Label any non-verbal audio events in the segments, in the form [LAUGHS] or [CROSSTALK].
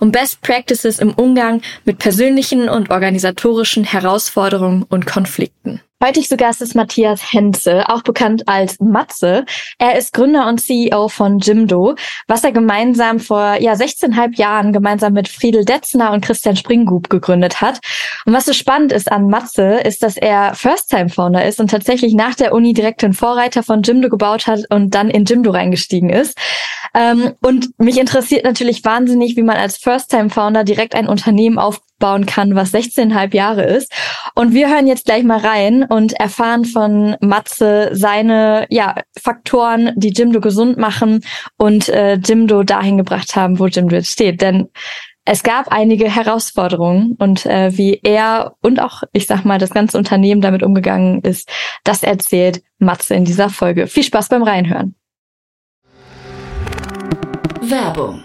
und Best Practices im Umgang mit persönlichen und organisatorischen Herausforderungen und Konflikten. Heute zu Gast ist Matthias Henze, auch bekannt als Matze. Er ist Gründer und CEO von Jimdo, was er gemeinsam vor ja 16,5 Jahren gemeinsam mit Friedel Detzner und Christian Springgub gegründet hat. Und was so spannend ist an Matze, ist, dass er First-Time-Founder ist und tatsächlich nach der Uni direkt den Vorreiter von Jimdo gebaut hat und dann in Jimdo reingestiegen ist. Ähm, und mich interessiert natürlich wahnsinnig, wie man als First-Time-Founder direkt ein Unternehmen aufbauen kann, was 16,5 Jahre ist. Und wir hören jetzt gleich mal rein und erfahren von Matze seine ja, Faktoren, die Jimdo gesund machen und äh, Jimdo dahin gebracht haben, wo Jimdo jetzt steht. Denn es gab einige Herausforderungen und äh, wie er und auch, ich sag mal, das ganze Unternehmen damit umgegangen ist, das erzählt Matze in dieser Folge. Viel Spaß beim Reinhören. Werbung.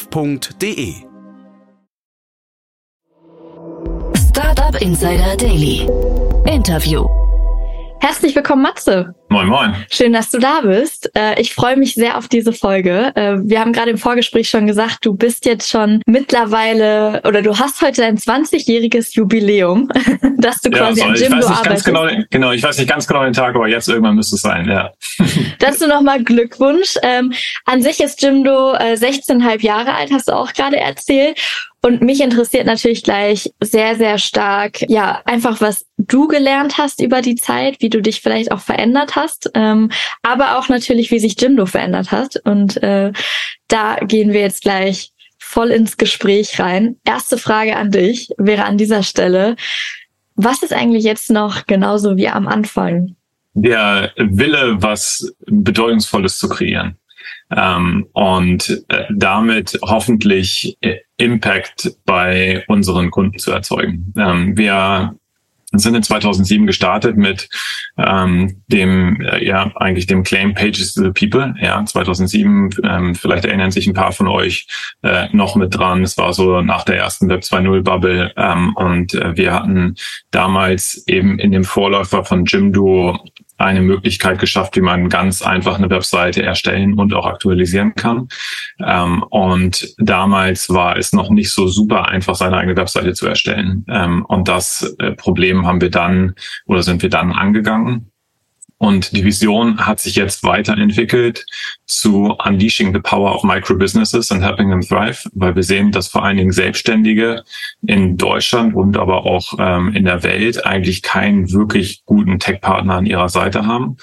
www.startup.de. Startup Insider Daily. Interview. Herzlich willkommen, Matze. Moin, moin. Schön, dass du da bist. Äh, ich freue mich sehr auf diese Folge. Äh, wir haben gerade im Vorgespräch schon gesagt, du bist jetzt schon mittlerweile oder du hast heute dein 20-jähriges Jubiläum, [LAUGHS] dass du quasi ja, an Jimdo arbeitest. Genau, genau, ich weiß nicht ganz genau den Tag, aber jetzt irgendwann müsste es sein, ja. [LAUGHS] Dazu nochmal Glückwunsch. Ähm, an sich ist Jimdo äh, 16,5 Jahre alt, hast du auch gerade erzählt. Und mich interessiert natürlich gleich sehr, sehr stark, ja, einfach was du gelernt hast über die Zeit, wie du dich vielleicht auch verändert hast, ähm, aber auch natürlich, wie sich Jimdo verändert hat. Und äh, da gehen wir jetzt gleich voll ins Gespräch rein. Erste Frage an dich wäre an dieser Stelle, was ist eigentlich jetzt noch genauso wie am Anfang? Der Wille, was Bedeutungsvolles zu kreieren ähm, und äh, damit hoffentlich äh, Impact bei unseren Kunden zu erzeugen. Ähm, wir sind in 2007 gestartet mit ähm, dem äh, ja eigentlich dem Claim Pages to the People. Ja, 2007 ähm, vielleicht erinnern sich ein paar von euch äh, noch mit dran. Es war so nach der ersten Web 2.0 Bubble ähm, und äh, wir hatten damals eben in dem Vorläufer von Jimdo eine Möglichkeit geschafft, wie man ganz einfach eine Webseite erstellen und auch aktualisieren kann. Ähm, und damals war es noch nicht so super einfach, seine eigene Webseite zu erstellen. Ähm, und das äh, Problem haben wir dann oder sind wir dann angegangen und die Vision hat sich jetzt weiterentwickelt zu Unleashing the Power of Microbusinesses and Helping them Thrive, weil wir sehen, dass vor allen Dingen Selbstständige in Deutschland und aber auch ähm, in der Welt eigentlich keinen wirklich guten Tech-Partner an ihrer Seite haben.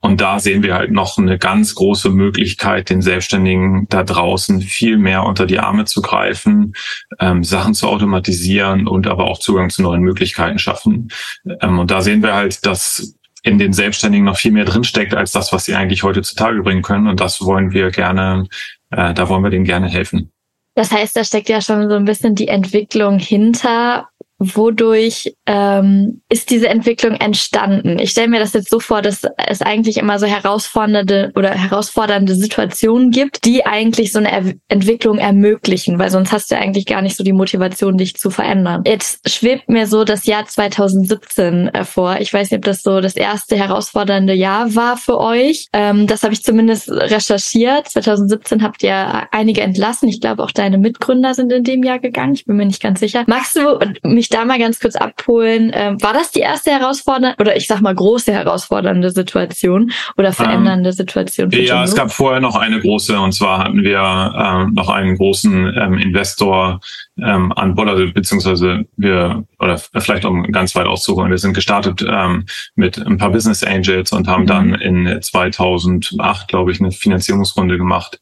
Und da sehen wir halt noch eine ganz große Möglichkeit, den Selbstständigen da draußen viel mehr unter die Arme zu greifen, ähm, Sachen zu automatisieren und aber auch Zugang zu neuen Möglichkeiten schaffen. Ähm, und da sehen wir halt, dass in den Selbstständigen noch viel mehr drinsteckt als das, was sie eigentlich heute zutage bringen können. Und das wollen wir gerne, äh, da wollen wir denen gerne helfen. Das heißt, da steckt ja schon so ein bisschen die Entwicklung hinter, wodurch ähm, ist diese Entwicklung entstanden? Ich stelle mir das jetzt so vor, dass es eigentlich immer so herausfordernde oder herausfordernde Situationen gibt, die eigentlich so eine er Entwicklung ermöglichen, weil sonst hast du eigentlich gar nicht so die Motivation, dich zu verändern. Jetzt schwebt mir so das Jahr 2017 äh, vor. Ich weiß nicht, ob das so das erste herausfordernde Jahr war für euch. Ähm, das habe ich zumindest recherchiert. 2017 habt ihr einige entlassen. Ich glaube, auch deine Mitgründer sind in dem Jahr gegangen. Ich bin mir nicht ganz sicher. Magst du mich mich da mal ganz kurz abholen. Ähm, war das die erste herausfordernde oder ich sag mal große herausfordernde Situation oder verändernde ähm, Situation? ja, es gab vorher noch eine große und zwar hatten wir ähm, noch einen großen ähm, Investor ähm, an Bord, also beziehungsweise wir, oder vielleicht um ganz weit auszuholen, wir sind gestartet ähm, mit ein paar Business Angels und haben mhm. dann in 2008, glaube ich, eine Finanzierungsrunde gemacht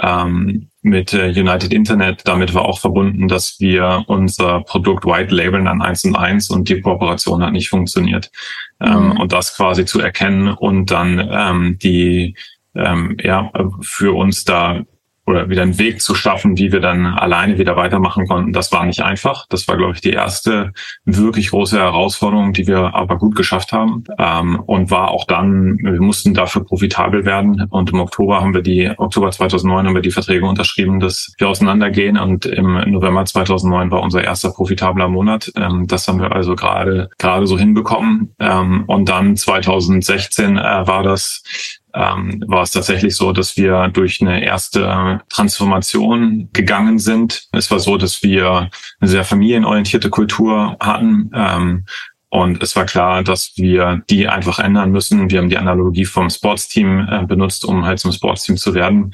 ähm, mit äh, United Internet. Damit war auch verbunden, dass wir unser Produkt White Labeln an eins und eins und die Kooperation hat nicht funktioniert. Ähm, mhm. Und das quasi zu erkennen und dann ähm, die ähm, ja, für uns da oder wieder einen Weg zu schaffen, wie wir dann alleine wieder weitermachen konnten. Das war nicht einfach. Das war, glaube ich, die erste wirklich große Herausforderung, die wir aber gut geschafft haben. Ähm, und war auch dann, wir mussten dafür profitabel werden. Und im Oktober haben wir die, Oktober 2009 haben wir die Verträge unterschrieben, dass wir auseinandergehen. Und im November 2009 war unser erster profitabler Monat. Ähm, das haben wir also gerade, gerade so hinbekommen. Ähm, und dann 2016 äh, war das ähm, war es tatsächlich so, dass wir durch eine erste Transformation gegangen sind. Es war so, dass wir eine sehr familienorientierte Kultur hatten. Ähm, und es war klar, dass wir die einfach ändern müssen. Wir haben die Analogie vom Sportsteam äh, benutzt, um halt zum Sportsteam zu werden.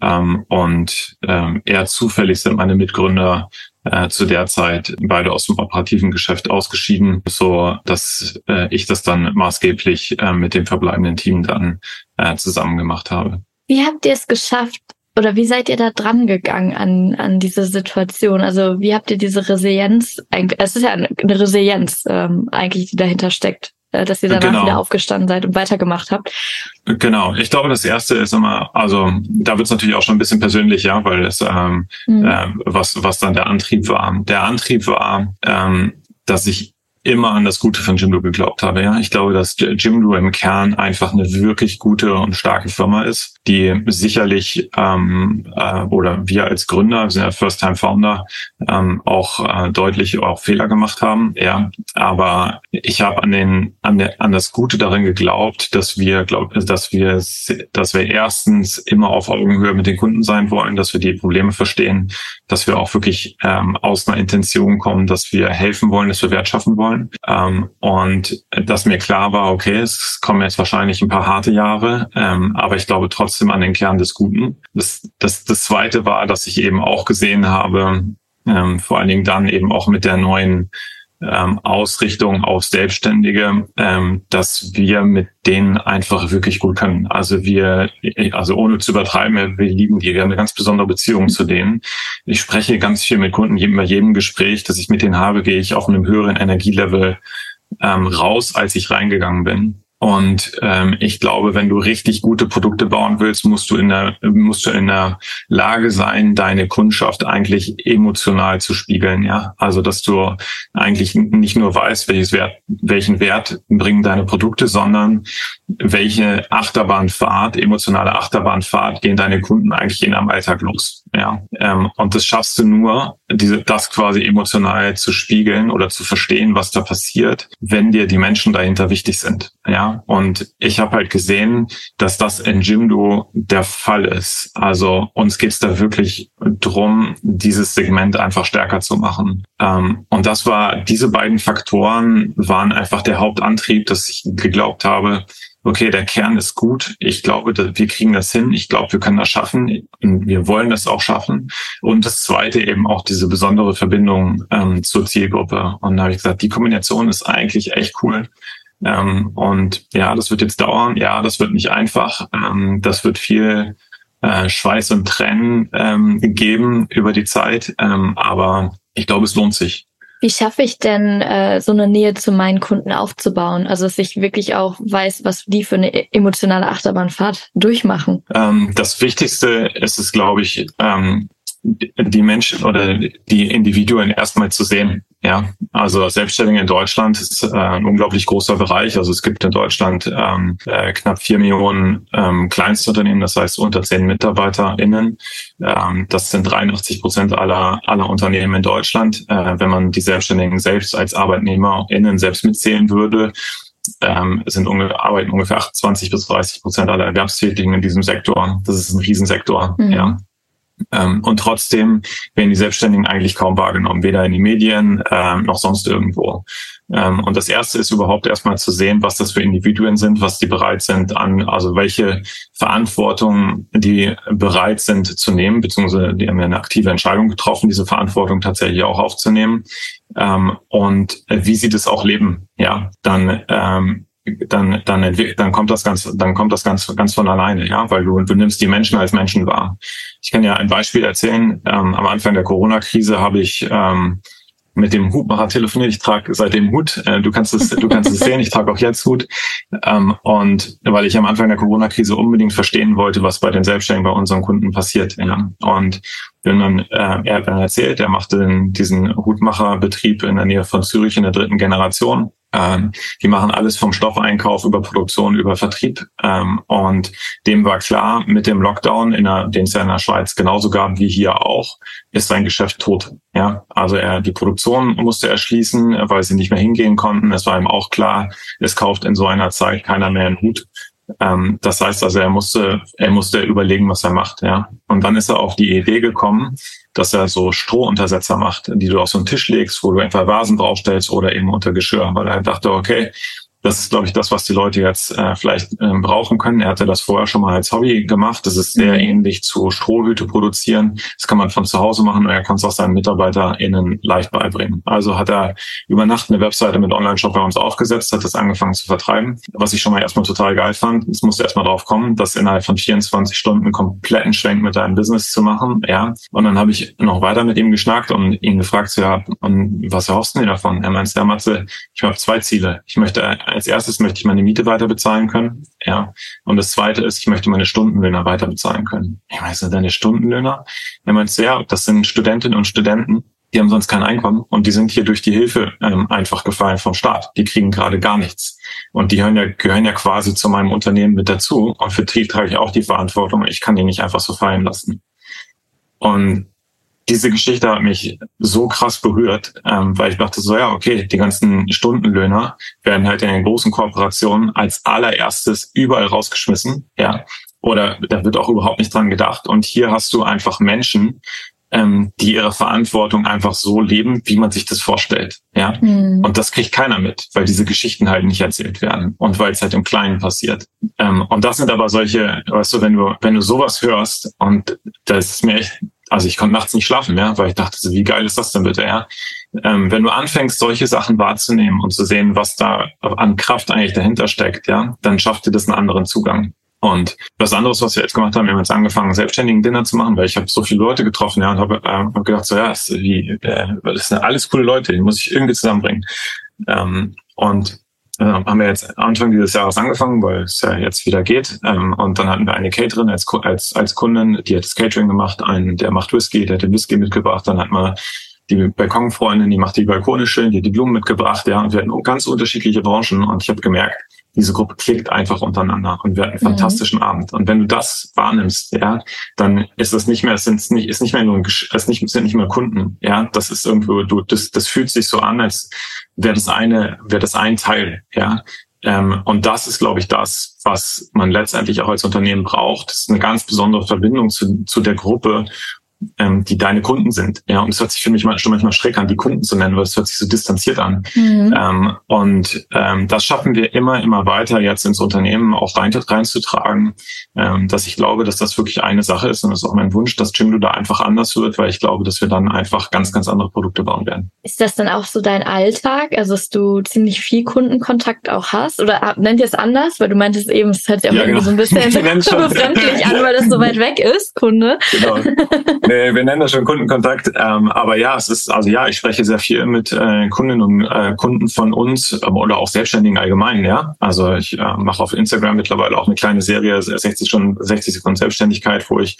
Ähm, und ähm, eher zufällig sind meine Mitgründer äh, zu der Zeit beide aus dem operativen Geschäft ausgeschieden, so dass äh, ich das dann maßgeblich äh, mit dem verbleibenden Team dann äh, zusammen gemacht habe. Wie habt ihr es geschafft, oder wie seid ihr da dran gegangen an, an diese Situation? Also wie habt ihr diese Resilienz, es ist ja eine Resilienz ähm, eigentlich, die dahinter steckt. Äh, dass ihr danach genau. wieder aufgestanden seid und weitergemacht habt. Genau. Ich glaube, das erste ist immer, also da wird es natürlich auch schon ein bisschen persönlicher, weil es ähm, mhm. äh, was was dann der Antrieb war. Der Antrieb war, ähm, dass ich immer an das Gute von Jimdo geglaubt habe. Ja, ich glaube, dass Jimdo im Kern einfach eine wirklich gute und starke Firma ist, die sicherlich ähm, äh, oder wir als Gründer, wir sind ja First-Time-Founder, ähm, auch äh, deutlich auch Fehler gemacht haben. Ja, aber ich habe an den an, der, an das Gute darin geglaubt, dass wir glaub, dass wir dass wir erstens immer auf Augenhöhe mit den Kunden sein wollen, dass wir die Probleme verstehen, dass wir auch wirklich ähm, aus einer Intention kommen, dass wir helfen wollen, dass wir Wert schaffen wollen. Ähm, und dass mir klar war, okay, es kommen jetzt wahrscheinlich ein paar harte Jahre, ähm, aber ich glaube trotzdem an den Kern des Guten. Das, das, das Zweite war, dass ich eben auch gesehen habe, ähm, vor allen Dingen dann eben auch mit der neuen ähm, Ausrichtung auf Selbstständige, ähm, dass wir mit denen einfach wirklich gut können. Also wir, also ohne zu übertreiben, wir lieben die, wir haben eine ganz besondere Beziehung zu denen. Ich spreche ganz viel mit Kunden, bei jedem Gespräch, das ich mit denen habe, gehe ich auf einem höheren Energielevel ähm, raus, als ich reingegangen bin. Und ähm, ich glaube, wenn du richtig gute Produkte bauen willst, musst du in der musst du in der Lage sein, deine Kundschaft eigentlich emotional zu spiegeln. Ja, also dass du eigentlich nicht nur weißt, welches Wert, welchen Wert bringen deine Produkte, sondern welche Achterbahnfahrt, emotionale Achterbahnfahrt gehen deine Kunden eigentlich in am Alltag los. Ja, ähm, und das schaffst du nur, diese das quasi emotional zu spiegeln oder zu verstehen, was da passiert, wenn dir die Menschen dahinter wichtig sind. Ja, und ich habe halt gesehen, dass das in Jimdo der Fall ist. Also uns geht's da wirklich drum, dieses Segment einfach stärker zu machen. Ähm, und das war, diese beiden Faktoren waren einfach der Hauptantrieb, dass ich geglaubt habe, okay, der Kern ist gut. Ich glaube, wir kriegen das hin. Ich glaube, wir können das schaffen. Wir wollen das auch schaffen. Und das zweite eben auch diese besondere Verbindung ähm, zur Zielgruppe. Und da habe ich gesagt, die Kombination ist eigentlich echt cool. Ähm, und ja, das wird jetzt dauern. Ja, das wird nicht einfach. Ähm, das wird viel äh, Schweiß und Tränen ähm, geben über die Zeit. Ähm, aber ich glaube, es lohnt sich. Wie schaffe ich denn, äh, so eine Nähe zu meinen Kunden aufzubauen? Also, dass ich wirklich auch weiß, was die für eine emotionale Achterbahnfahrt durchmachen. Ähm, das Wichtigste ist es, glaube ich, ähm, die Menschen oder die Individuen erstmal zu sehen. Ja, also Selbstständige in Deutschland ist äh, ein unglaublich großer Bereich. Also es gibt in Deutschland ähm, äh, knapp vier Millionen ähm, Kleinstunternehmen, das heißt unter zehn MitarbeiterInnen. Ähm, das sind 83 Prozent aller, aller Unternehmen in Deutschland. Äh, wenn man die Selbstständigen selbst als ArbeitnehmerInnen selbst mitzählen würde, ähm, sind unge arbeiten ungefähr 28 bis 30 Prozent aller Erwerbstätigen in diesem Sektor. Das ist ein Riesensektor. Mhm. Ja. Ähm, und trotzdem werden die Selbstständigen eigentlich kaum wahrgenommen, weder in den Medien ähm, noch sonst irgendwo. Ähm, und das erste ist überhaupt erstmal zu sehen, was das für Individuen sind, was die bereit sind an, also welche Verantwortung die bereit sind zu nehmen, beziehungsweise die haben ja eine aktive Entscheidung getroffen, diese Verantwortung tatsächlich auch aufzunehmen. Ähm, und wie sie das auch leben, ja, dann dann dann dann kommt das ganz dann kommt das ganz ganz von alleine ja weil du du nimmst die Menschen als Menschen wahr ich kann ja ein Beispiel erzählen ähm, am Anfang der Corona Krise habe ich ähm, mit dem Hutmacher telefoniert. Ich trage seitdem Hut. Äh, du kannst es, du kannst es [LAUGHS] sehen. Ich trage auch jetzt Hut. Ähm, und weil ich am Anfang der Corona-Krise unbedingt verstehen wollte, was bei den Selbstständigen, bei unseren Kunden passiert. Ja. Und wenn man, äh, er dann erzählt, er machte diesen Hutmacherbetrieb in der Nähe von Zürich in der dritten Generation. Ähm, die machen alles vom Stoffeinkauf über Produktion, über Vertrieb. Ähm, und dem war klar, mit dem Lockdown, in der, den es ja in der Schweiz genauso gab wie hier auch, ist sein Geschäft tot. Ja, also er, die Produktion musste er schließen, weil sie nicht mehr hingehen konnten. Es war ihm auch klar, es kauft in so einer Zeit keiner mehr einen Hut. Ähm, das heißt also, er musste, er musste überlegen, was er macht, ja. Und dann ist er auf die Idee gekommen, dass er so Strohuntersetzer macht, die du auf so einen Tisch legst, wo du einfach Vasen draufstellst oder eben unter Geschirr, weil er dachte, okay, das ist, glaube ich, das, was die Leute jetzt äh, vielleicht äh, brauchen können. Er hatte das vorher schon mal als Hobby gemacht. Das ist sehr mhm. ähnlich zu Strohhüte produzieren. Das kann man von zu Hause machen und er kann es auch seinen MitarbeiterInnen leicht beibringen. Also hat er über Nacht eine Webseite mit Online-Shop bei uns aufgesetzt, hat das angefangen zu vertreiben. Was ich schon mal erstmal total geil fand. Es musste erstmal drauf kommen, das innerhalb von 24 Stunden einen kompletten Schwenk mit deinem Business zu machen. Ja. Und dann habe ich noch weiter mit ihm geschnackt und ihn gefragt, ja, und was erhoffst du davon? Er meinte, ja, Matze, ich habe zwei Ziele. Ich möchte als erstes möchte ich meine Miete weiter bezahlen können. Ja. Und das zweite ist, ich möchte meine Stundenlöhner weiter bezahlen können. Ich weiß nicht, deine Stundenlöhner? Er meint, ja, das sind Studentinnen und Studenten, die haben sonst kein Einkommen und die sind hier durch die Hilfe ähm, einfach gefallen vom Staat. Die kriegen gerade gar nichts. Und die gehören ja, gehören ja quasi zu meinem Unternehmen mit dazu. Und für Trieb trage ich auch die Verantwortung. Ich kann die nicht einfach so fallen lassen. Und diese Geschichte hat mich so krass berührt, ähm, weil ich dachte so, ja, okay, die ganzen Stundenlöhner werden halt in den großen Kooperationen als allererstes überall rausgeschmissen, ja. Oder da wird auch überhaupt nicht dran gedacht. Und hier hast du einfach Menschen, ähm, die ihre Verantwortung einfach so leben, wie man sich das vorstellt. Ja. Mhm. Und das kriegt keiner mit, weil diese Geschichten halt nicht erzählt werden und weil es halt im Kleinen passiert. Ähm, und das sind aber solche, weißt du, wenn du, wenn du sowas hörst, und das ist mir echt also ich konnte nachts nicht schlafen mehr, weil ich dachte, wie geil ist das denn bitte, ja? Ähm, wenn du anfängst, solche Sachen wahrzunehmen und zu sehen, was da an Kraft eigentlich dahinter steckt, ja, dann schafft dir das einen anderen Zugang. Und was anderes, was wir jetzt gemacht haben, wir haben jetzt angefangen, selbstständigen Dinner zu machen, weil ich habe so viele Leute getroffen, ja, und habe äh, hab gedacht, so ja, das, wie, äh, das sind alles coole Leute, die muss ich irgendwie zusammenbringen. Ähm, und äh, haben wir jetzt Anfang dieses Jahres angefangen, weil es ja jetzt wieder geht. Ähm, und dann hatten wir eine Caterin als, als, als Kundin, die hat das Catering gemacht, einen, der macht Whisky, der hat den Whisky mitgebracht, dann hat man die Balkonfreundin, die macht die Balkone schön, die hat die Blumen mitgebracht, ja, und wir hatten ganz unterschiedliche Branchen und ich habe gemerkt, diese Gruppe klickt einfach untereinander und wir hatten einen mhm. fantastischen Abend. Und wenn du das wahrnimmst, ja, dann ist es nicht mehr, es sind nicht, ist nicht mehr nur ein, es nicht, sind nicht mehr Kunden, ja, das ist irgendwo, du, das, das fühlt sich so an, als wäre das eine, wäre das ein Teil, ja. Ähm, und das ist, glaube ich, das, was man letztendlich auch als Unternehmen braucht. Das ist eine ganz besondere Verbindung zu, zu der Gruppe ähm, die deine Kunden sind. Ja, und es hört sich für mich schon manchmal schräg an, die Kunden zu nennen, weil es hört sich so distanziert an. Mhm. Ähm, und ähm, das schaffen wir immer, immer weiter jetzt ins Unternehmen auch rein, reinzutragen, ähm, dass ich glaube, dass das wirklich eine Sache ist und das ist auch mein Wunsch, dass Jimdo da einfach anders wird, weil ich glaube, dass wir dann einfach ganz, ganz andere Produkte bauen werden. Ist das dann auch so dein Alltag, also dass du ziemlich viel Kundenkontakt auch hast oder nennt ihr es anders, weil du meintest eben, es hört sich auch ja, irgendwie genau. so ein bisschen [LAUGHS] [LAUGHS] befremdlich an, weil das so weit weg ist, Kunde. Genau. [LAUGHS] nee, wir nennen das schon Kundenkontakt. Ähm, aber ja, es ist, also ja, ich spreche sehr viel mit äh, Kundinnen und äh, Kunden von uns äh, oder auch Selbstständigen allgemein, ja. Also ich äh, mache auf Instagram mittlerweile auch eine kleine Serie, 60 Stunden, 60 Sekunden Selbstständigkeit, wo ich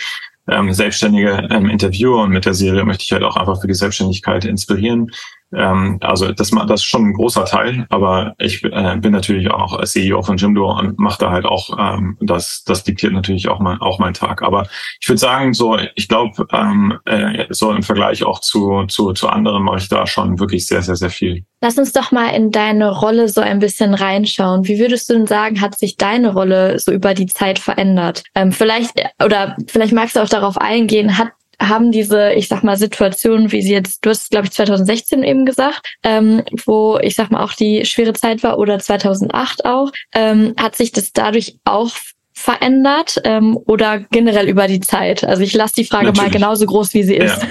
ähm, Selbstständige ähm, interviewe und mit der Serie möchte ich halt auch einfach für die Selbstständigkeit inspirieren. Ähm, also das, das ist schon ein großer Teil, aber ich äh, bin natürlich auch CEO von Jimdo und mache da halt auch, ähm, das, das diktiert natürlich auch mein, auch mein Tag. Aber ich würde sagen, so, ich glaube, ähm, äh, so im Vergleich auch zu, zu, zu anderen mache ich da schon wirklich sehr, sehr, sehr viel. Lass uns doch mal in deine Rolle so ein bisschen reinschauen. Wie würdest du denn sagen, hat sich deine Rolle so über die Zeit verändert? Ähm, vielleicht, oder vielleicht magst du auch darauf eingehen, hat haben diese, ich sag mal, Situationen, wie sie jetzt, du hast, glaube ich, 2016 eben gesagt, ähm, wo ich sag mal auch die schwere Zeit war oder 2008 auch, ähm, hat sich das dadurch auch verändert ähm, oder generell über die Zeit? Also ich lasse die Frage natürlich. mal genauso groß, wie sie ist.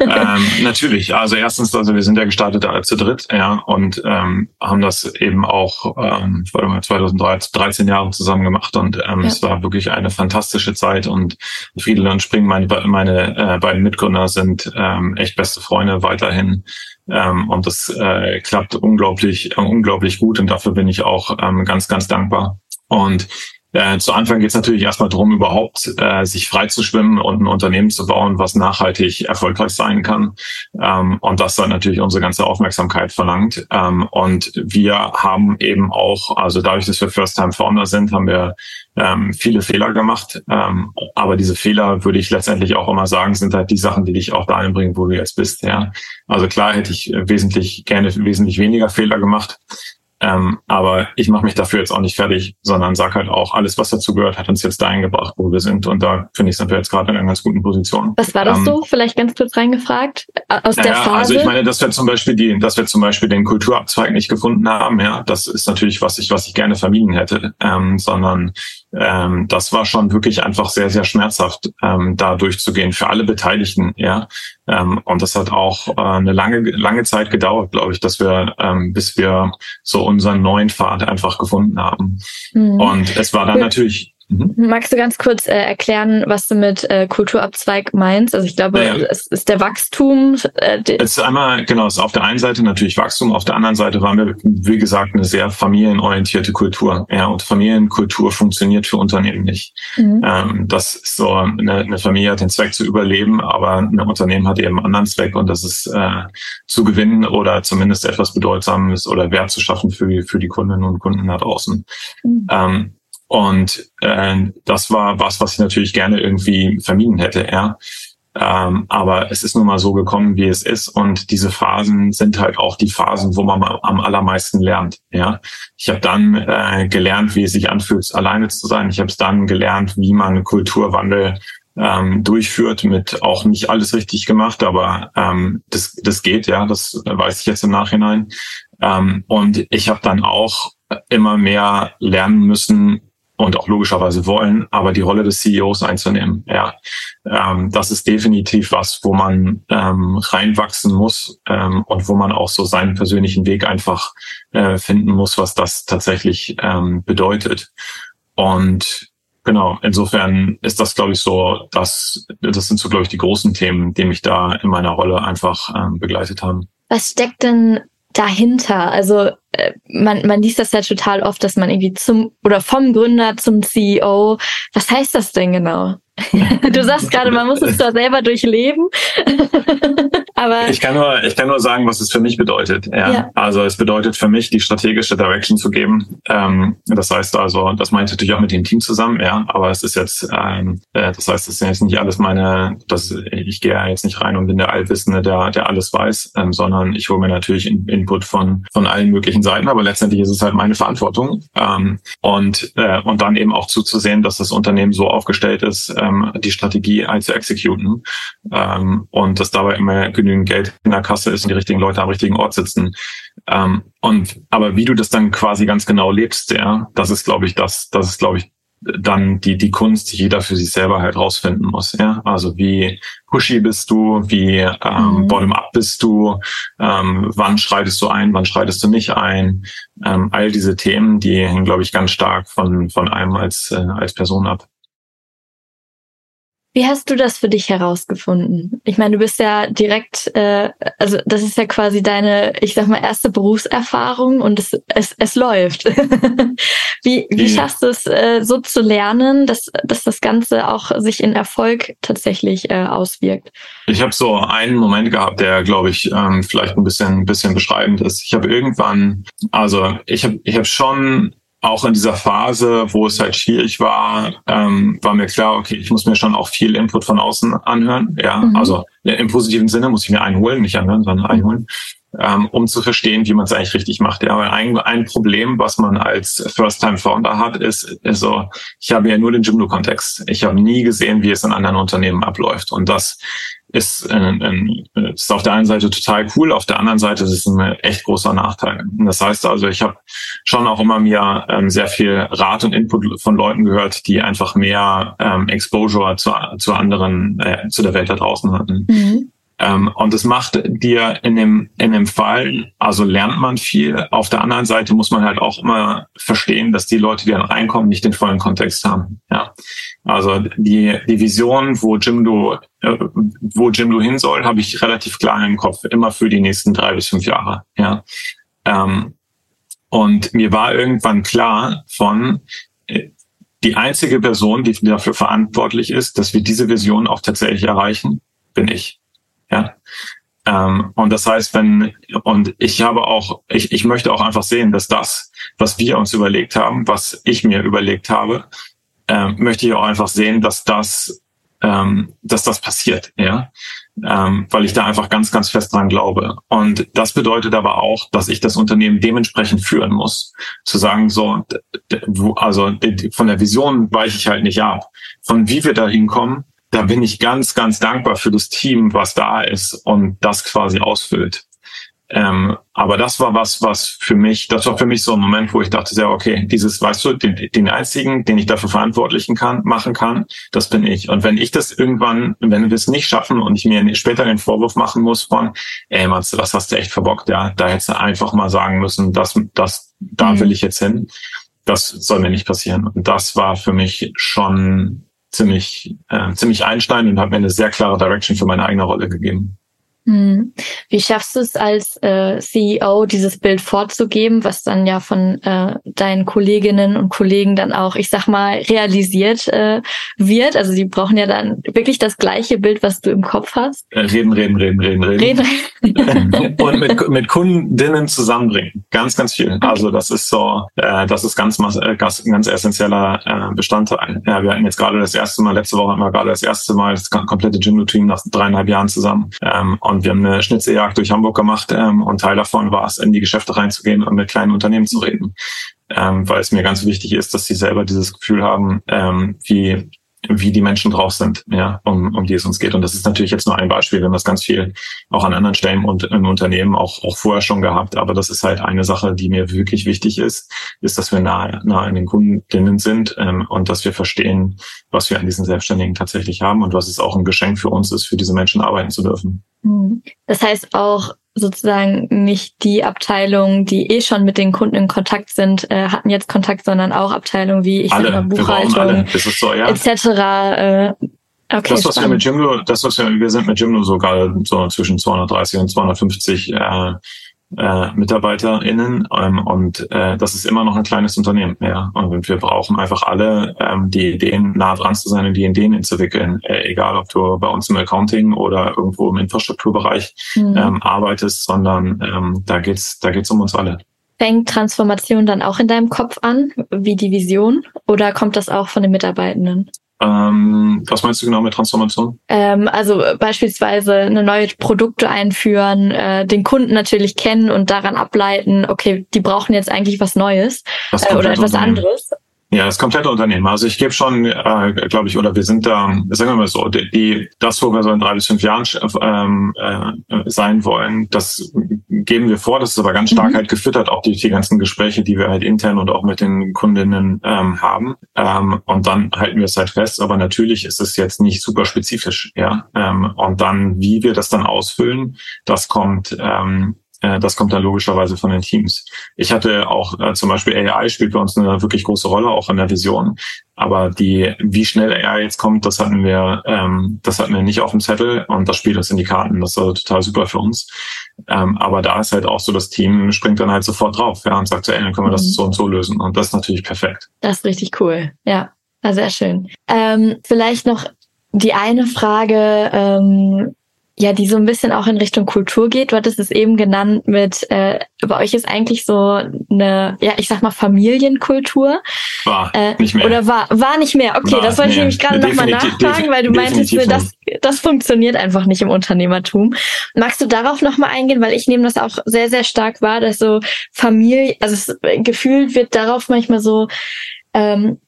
Ja. ähm, natürlich. Also erstens, also wir sind ja gestartet alle zu dritt, ja, und ähm, haben das eben auch, ähm, warte mal, 2013 Jahre zusammen gemacht und ähm, ja. es war wirklich eine fantastische Zeit und Friedel und Spring, meine, meine äh, beiden Mitgründer sind ähm, echt beste Freunde weiterhin. Ähm, und das äh, klappt unglaublich, äh, unglaublich gut und dafür bin ich auch ähm, ganz, ganz dankbar. Und äh, zu Anfang geht es natürlich erstmal darum, überhaupt äh, sich frei zu schwimmen und ein Unternehmen zu bauen, was nachhaltig erfolgreich sein kann. Ähm, und das dann natürlich unsere ganze Aufmerksamkeit verlangt. Ähm, und wir haben eben auch, also dadurch, dass wir First-Time-Founder sind, haben wir ähm, viele Fehler gemacht. Ähm, aber diese Fehler, würde ich letztendlich auch immer sagen, sind halt die Sachen, die dich auch dahin bringen, wo du jetzt bist. Ja. Also klar hätte ich wesentlich gerne wesentlich weniger Fehler gemacht. Ähm, aber ich mache mich dafür jetzt auch nicht fertig, sondern sag halt auch, alles, was dazu gehört, hat uns jetzt dahin gebracht, wo wir sind. Und da finde ich, sind wir jetzt gerade in einer ganz guten Position. Was war das ähm, so? Vielleicht ganz kurz reingefragt. Aus der Phase? Also ich meine, dass wir zum Beispiel die, dass wir zum Beispiel den Kulturabzweig nicht gefunden haben, ja, das ist natürlich, was ich, was ich gerne vermieden hätte. Ähm, sondern ähm, das war schon wirklich einfach sehr, sehr schmerzhaft, ähm, da durchzugehen für alle Beteiligten, ja. Ähm, und das hat auch äh, eine lange, lange Zeit gedauert, glaube ich, dass wir, ähm, bis wir so unseren neuen Pfad einfach gefunden haben. Mhm. Und es war dann natürlich Mhm. Magst du ganz kurz äh, erklären, was du mit äh, Kulturabzweig meinst? Also ich glaube, naja. es ist der Wachstum. Äh, es ist einmal, genau, es ist auf der einen Seite natürlich Wachstum, auf der anderen Seite waren wir, wie gesagt, eine sehr familienorientierte Kultur. Ja, und Familienkultur funktioniert für Unternehmen nicht. Mhm. Ähm, das ist so, eine, eine Familie hat den Zweck zu überleben, aber ein Unternehmen hat eben einen anderen Zweck und das ist äh, zu gewinnen oder zumindest etwas Bedeutsames oder Wert zu schaffen für, für die Kundinnen und Kunden da draußen. Mhm. Ähm, und äh, das war was, was ich natürlich gerne irgendwie vermieden hätte, ja. Ähm, aber es ist nun mal so gekommen, wie es ist. Und diese Phasen sind halt auch die Phasen, wo man am allermeisten lernt. Ja, ich habe dann äh, gelernt, wie es sich anfühlt, alleine zu sein. Ich habe es dann gelernt, wie man Kulturwandel ähm, durchführt, mit auch nicht alles richtig gemacht, aber ähm, das, das geht, ja, das weiß ich jetzt im Nachhinein. Ähm, und ich habe dann auch immer mehr lernen müssen, und auch logischerweise wollen, aber die Rolle des CEOs einzunehmen. Ja, ähm, das ist definitiv was, wo man ähm, reinwachsen muss ähm, und wo man auch so seinen persönlichen Weg einfach äh, finden muss, was das tatsächlich ähm, bedeutet. Und genau, insofern ist das, glaube ich, so, dass das sind so, glaube ich, die großen Themen, die mich da in meiner Rolle einfach ähm, begleitet haben. Was steckt denn dahinter? Also man, man liest das ja total oft, dass man irgendwie zum oder vom Gründer zum CEO. Was heißt das denn genau? [LAUGHS] du sagst gerade, man muss es zwar selber durchleben. [LAUGHS] Aber ich kann nur, ich kann nur sagen, was es für mich bedeutet. Ja. ja. Also es bedeutet für mich, die strategische Direction zu geben. Ähm, das heißt also, das meint natürlich auch mit dem Team zusammen, ja. Aber es ist jetzt, ähm, äh, das heißt, es ist jetzt nicht alles meine, das, ich gehe ja jetzt nicht rein und bin der Allwissende, der, der alles weiß, ähm, sondern ich hole mir natürlich in, Input von von allen möglichen Seiten. Aber letztendlich ist es halt meine Verantwortung. Ähm, und äh, und dann eben auch zuzusehen, dass das Unternehmen so aufgestellt ist, ähm, die Strategie zu exekuten ähm, und dass dabei immer genügend Geld in der Kasse ist und die richtigen Leute am richtigen Ort sitzen. Ähm, und aber wie du das dann quasi ganz genau lebst, ja, das ist, glaube ich, das, das ist, glaube ich, dann die die Kunst, die jeder für sich selber halt rausfinden muss. Ja, also wie pushy bist du, wie ähm, mhm. bottom up bist du, ähm, wann schreitest du ein, wann schreitest du nicht ein. Ähm, all diese Themen, die hängen, glaube ich, ganz stark von von einem als äh, als Person ab. Wie hast du das für dich herausgefunden? Ich meine, du bist ja direkt, äh, also das ist ja quasi deine, ich sag mal, erste Berufserfahrung und es, es, es läuft. [LAUGHS] wie, wie schaffst du es, äh, so zu lernen, dass, dass das Ganze auch sich in Erfolg tatsächlich äh, auswirkt? Ich habe so einen Moment gehabt, der, glaube ich, ähm, vielleicht ein bisschen, bisschen beschreibend ist. Ich habe irgendwann, also ich habe ich hab schon auch in dieser Phase, wo es halt schwierig war, ähm, war mir klar, okay, ich muss mir schon auch viel Input von außen anhören. Ja, mhm. also im positiven Sinne muss ich mir einholen, nicht anhören, sondern einholen, ähm, um zu verstehen, wie man es eigentlich richtig macht. Ja, weil ein, ein Problem, was man als First-Time-Founder hat, ist, ist so, ich habe ja nur den Jimdo-Kontext. Ich habe nie gesehen, wie es in anderen Unternehmen abläuft. Und das ist, äh, ist auf der einen Seite total cool, auf der anderen Seite ist es ein echt großer Nachteil. Das heißt also, ich habe schon auch immer mir ähm, sehr viel Rat und Input von Leuten gehört, die einfach mehr ähm, Exposure zu, zu anderen, äh, zu der Welt da draußen hatten. Mhm. Ähm, und das macht dir in dem, in dem Fall, also lernt man viel. Auf der anderen Seite muss man halt auch immer verstehen, dass die Leute, die dann reinkommen, nicht den vollen Kontext haben. Ja. Also die, die Vision, wo Jimdo, äh, wo Jimdo hin soll, habe ich relativ klar im Kopf, immer für die nächsten drei bis fünf Jahre. Ja. Ähm, und mir war irgendwann klar von, äh, die einzige Person, die dafür verantwortlich ist, dass wir diese Vision auch tatsächlich erreichen, bin ich. Ja. Ähm, und das heißt, wenn, und ich habe auch, ich, ich möchte auch einfach sehen, dass das, was wir uns überlegt haben, was ich mir überlegt habe, ähm, möchte ich auch einfach sehen, dass das, ähm, dass das passiert, ja. Ähm, weil ich da einfach ganz, ganz fest dran glaube. Und das bedeutet aber auch, dass ich das Unternehmen dementsprechend führen muss. Zu sagen, so, also von der Vision weiche ich halt nicht ab. Von wie wir da hinkommen, da bin ich ganz, ganz dankbar für das Team, was da ist und das quasi ausfüllt. Ähm, aber das war was, was für mich, das war für mich so ein Moment, wo ich dachte, ja, okay, dieses, weißt du, den, den einzigen, den ich dafür verantwortlichen kann, machen kann, das bin ich. Und wenn ich das irgendwann, wenn wir es nicht schaffen und ich mir später den Vorwurf machen muss von, ey, Mann, das hast du echt verbockt, ja, da hättest du einfach mal sagen müssen, das, das, da mhm. will ich jetzt hin. Das soll mir nicht passieren. Und das war für mich schon ziemlich, äh, ziemlich einschneidend und hat mir eine sehr klare Direction für meine eigene Rolle gegeben. Hm. Wie schaffst du es als äh, CEO, dieses Bild vorzugeben, was dann ja von äh, deinen Kolleginnen und Kollegen dann auch, ich sag mal, realisiert äh, wird? Also sie brauchen ja dann wirklich das gleiche Bild, was du im Kopf hast. Äh, reden, reden, reden, reden, reden. reden. [LAUGHS] und mit, mit Kundinnen zusammenbringen. Ganz, ganz viel. Okay. Also das ist so, äh, das ist ganz, äh, ganz, ganz essentieller äh, Bestandteil. Ja, wir hatten jetzt gerade das erste Mal, letzte Woche hatten wir gerade das erste Mal das komplette Gym-Team nach dreieinhalb Jahren zusammen. Ähm, und wir haben eine Schnitzeljagd durch Hamburg gemacht ähm, und Teil davon war es, in die Geschäfte reinzugehen und mit kleinen Unternehmen zu reden. Ähm, weil es mir ganz wichtig ist, dass sie selber dieses Gefühl haben, ähm, wie wie die Menschen drauf sind, ja, um, um die es uns geht. Und das ist natürlich jetzt nur ein Beispiel. Wir haben das ganz viel auch an anderen Stellen und im Unternehmen auch, auch vorher schon gehabt. Aber das ist halt eine Sache, die mir wirklich wichtig ist, ist, dass wir nahe, nahe an den Kundinnen sind ähm, und dass wir verstehen, was wir an diesen Selbstständigen tatsächlich haben und was es auch ein Geschenk für uns ist, für diese Menschen arbeiten zu dürfen. Mhm. Das heißt auch sozusagen nicht die Abteilungen, die eh schon mit den Kunden in Kontakt sind, äh, hatten jetzt Kontakt, sondern auch Abteilungen wie ich alle, sag mal, Buchhaltung so, ja. etc. Äh, okay, das, was spannend. wir mit Jimdo, das, was wir, wir sind mit Jimdo sogar so zwischen 230 und 250 äh, äh, MitarbeiterInnen ähm, und äh, das ist immer noch ein kleines Unternehmen. Ja. Und wir brauchen einfach alle ähm, die Ideen, nah dran zu sein und die Ideen entwickeln. Äh, egal, ob du bei uns im Accounting oder irgendwo im Infrastrukturbereich mhm. ähm, arbeitest, sondern ähm, da geht's da geht's um uns alle. Fängt Transformation dann auch in deinem Kopf an, wie die Vision, oder kommt das auch von den Mitarbeitenden? Ähm, was meinst du genau mit Transformation? Ähm, also beispielsweise eine neue Produkte einführen, äh, den Kunden natürlich kennen und daran ableiten, okay, die brauchen jetzt eigentlich was Neues äh, oder etwas anderes. Ja, das komplette Unternehmen. Also ich gebe schon, äh, glaube ich, oder wir sind da, sagen wir mal so, die, die das, wo wir so in drei bis fünf Jahren ähm, äh, sein wollen, das geben wir vor. Das ist aber ganz stark mhm. halt gefüttert, auch durch die ganzen Gespräche, die wir halt intern und auch mit den Kundinnen ähm, haben. Ähm, und dann halten wir es halt fest. Aber natürlich ist es jetzt nicht super spezifisch, ja. Ähm, und dann, wie wir das dann ausfüllen, das kommt ähm, äh, das kommt dann logischerweise von den Teams. Ich hatte auch äh, zum Beispiel AI spielt bei uns eine wirklich große Rolle, auch in der Vision. Aber die, wie schnell AI jetzt kommt, das hatten wir, ähm, das hatten wir nicht auf dem Zettel und das spielt uns in die Karten. Das ist also total super für uns. Ähm, aber da ist halt auch so, das Team springt dann halt sofort drauf, ja, und sagt so, ey, dann können wir das mhm. so und so lösen. Und das ist natürlich perfekt. Das ist richtig cool, ja. Sehr schön. Ähm, vielleicht noch die eine Frage, ähm, ja, die so ein bisschen auch in Richtung Kultur geht. Du hattest es eben genannt mit, äh, bei euch ist eigentlich so eine, ja, ich sag mal Familienkultur. War äh, nicht mehr. Oder war, war nicht mehr. Okay, war, das wollte ich nämlich gerade nochmal nachfragen, weil du meintest, das, das funktioniert einfach nicht im Unternehmertum. Magst du darauf nochmal eingehen? Weil ich nehme das auch sehr, sehr stark wahr, dass so Familie, also es, gefühlt wird darauf manchmal so ähm,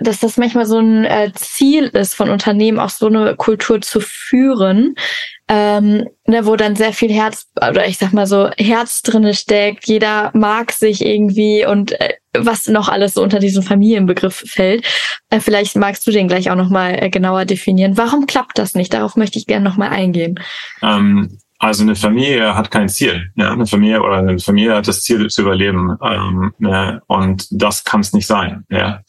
dass das manchmal so ein äh, Ziel ist von Unternehmen, auch so eine Kultur zu führen, ähm, ne, wo dann sehr viel Herz oder ich sag mal so Herz drinne steckt. Jeder mag sich irgendwie und äh, was noch alles so unter diesen Familienbegriff fällt. Äh, vielleicht magst du den gleich auch noch mal äh, genauer definieren. Warum klappt das nicht? Darauf möchte ich gerne noch mal eingehen. Ähm also eine Familie hat kein Ziel. Ja? Eine Familie oder eine Familie hat das Ziel zu überleben. Ähm, ne? Und das kann es nicht sein. Ja?